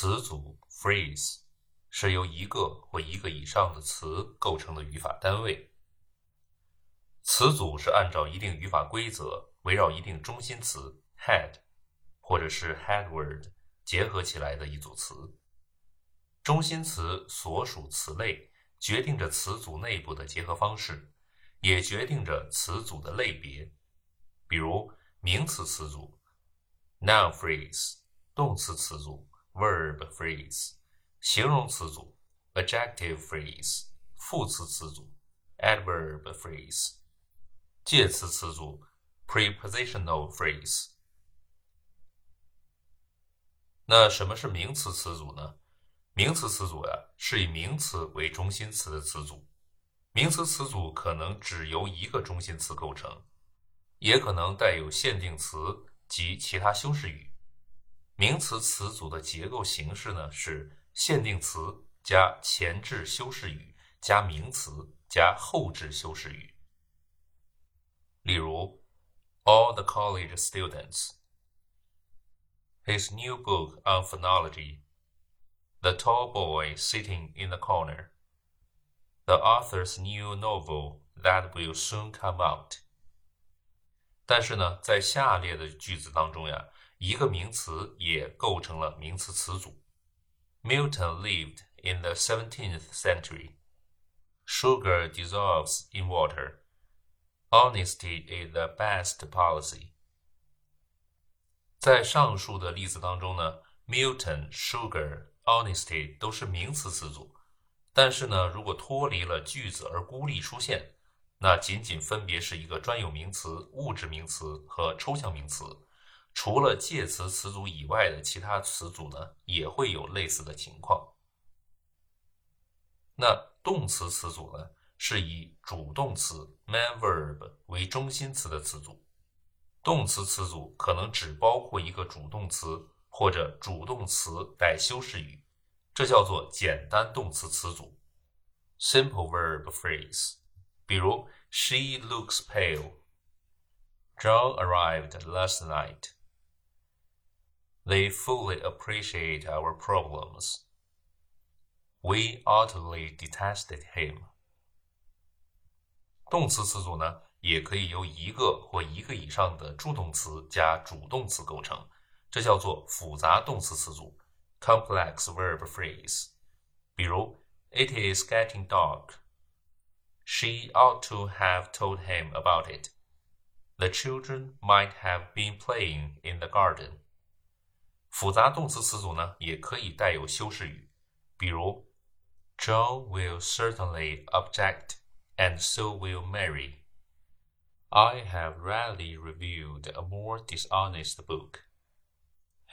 词组 phrase 是由一个或一个以上的词构成的语法单位。词组是按照一定语法规则，围绕一定中心词 head 或者是 head word 结合起来的一组词。中心词所属词类决定着词组内部的结合方式，也决定着词组的类别。比如名词词组 noun phrase，动词词组。Verb phrase，形容词组；adjective phrase，副词词组；adverb phrase，介词词组；prepositional phrase。那什么是名词词组呢？名词词组呀，是以名词为中心词的词组。名词词组可能只由一个中心词构成，也可能带有限定词及其他修饰语。名词词组的结构形式呢是限定词加前置修饰语加名词加后置修饰语。例如，all the college students。His new book on phonology. The tall boy sitting in the corner. The author's new novel that will soon come out. 但是呢，在下列的句子当中呀。一个名词也构成了名词词组。Milton lived in the 17th century. Sugar dissolves in water. Honesty is the best policy. 在上述的例子当中呢，Milton、Sugar、Honesty 都是名词词组。但是呢，如果脱离了句子而孤立出现，那仅仅分别是一个专有名词、物质名词和抽象名词。除了介词词组以外的其他词组呢，也会有类似的情况。那动词词组呢，是以主动词 main verb 为中心词的词组。动词词组可能只包括一个主动词或者主动词带修饰语，这叫做简单动词词组 simple verb phrase。比如，She looks pale. John arrived last night. They fully appreciate our problems. We utterly detested him. 动词词组呢，也可以由一个或一个以上的助动词加主动词构成，这叫做复杂动词词组 （complex verb phrase）。比如，It is getting dark. She ought to have told him about it. The children might have been playing in the garden. 复杂动词词组呢，也可以带有修饰语，比如，Joe will certainly object, and so will Mary. I have rarely reviewed a more dishonest book.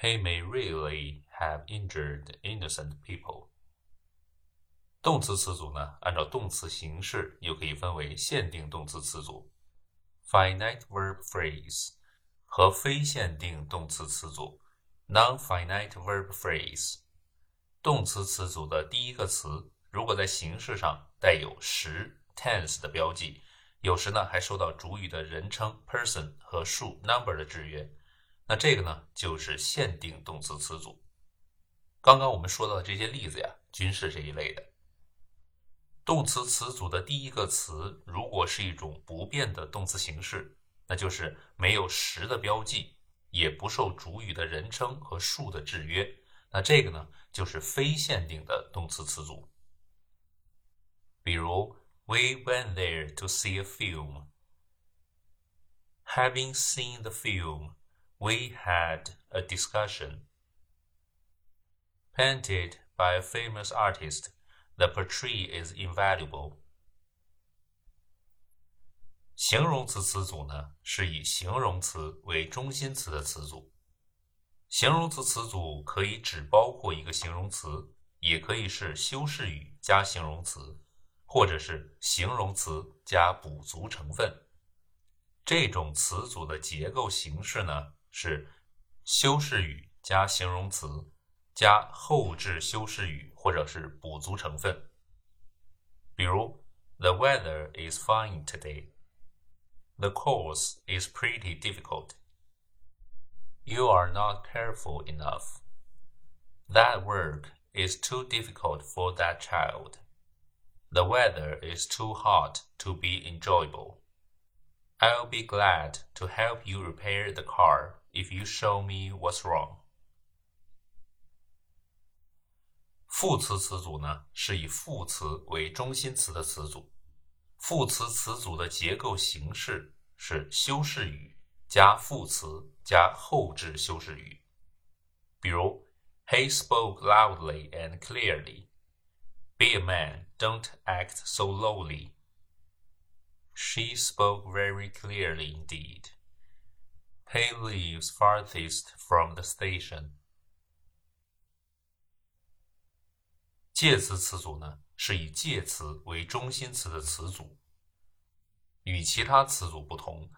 He may really have injured innocent people. 动词词组呢，按照动词形式又可以分为限定动词词组 （finite verb phrase） 和非限定动词词组。 Non-finite verb phrase，动词词组的第一个词，如果在形式上带有时 tense 的标记，有时呢还受到主语的人称 person 和数 number 的制约，那这个呢就是限定动词词组。刚刚我们说到的这些例子呀，均是这一类的。动词词组的第一个词，如果是一种不变的动词形式，那就是没有时的标记。也不受主语的人称和数的制约，那这个呢就是非限定的动词词组。比如，We went there to see a film. Having seen the film, we had a discussion. Painted by a famous artist, the portrait is invaluable. 形容词词组呢，是以形容词为中心词的词组。形容词词组可以只包括一个形容词，也可以是修饰语加形容词，或者是形容词加补足成分。这种词组的结构形式呢，是修饰语加形容词加后置修饰语或者是补足成分。比如，The weather is fine today. The course is pretty difficult. You are not careful enough. That work is too difficult for that child. The weather is too hot to be enjoyable. I'll be glad to help you repair the car if you show me what's wrong. 副词词组呢，是以副词为中心词的词组。 副词词组的结构形式是修饰语加副词加后置修饰语。比如，He spoke loudly and clearly. Be a man, don't act so lowly. She spoke very clearly indeed. He lives farthest from the station. 介词词组呢，是以介词为中心词的词组。与其他词组不同，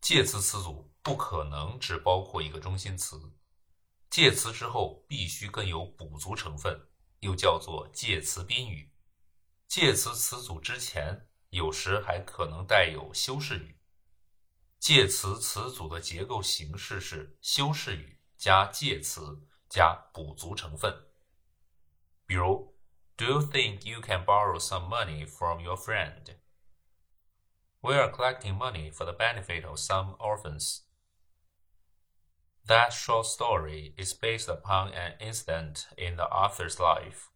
介词词组不可能只包括一个中心词，介词之后必须更有补足成分。又叫做介词宾语，介词词组之前有时还可能带有修饰语。介词词组的结构形式是修饰语加介词加补足成分。比如，Do you think you can borrow some money from your friend? We are collecting money for the benefit of some orphans. That short story is based upon an incident in the author's life.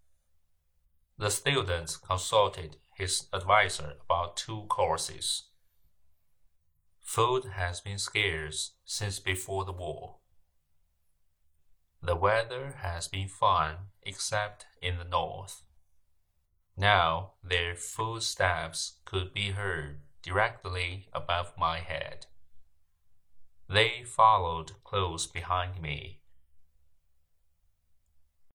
The student consulted his advisor about two courses. Food has been scarce since before the war. The weather has been fine except in the north. Now their footsteps could be heard directly above my head. They followed close behind me.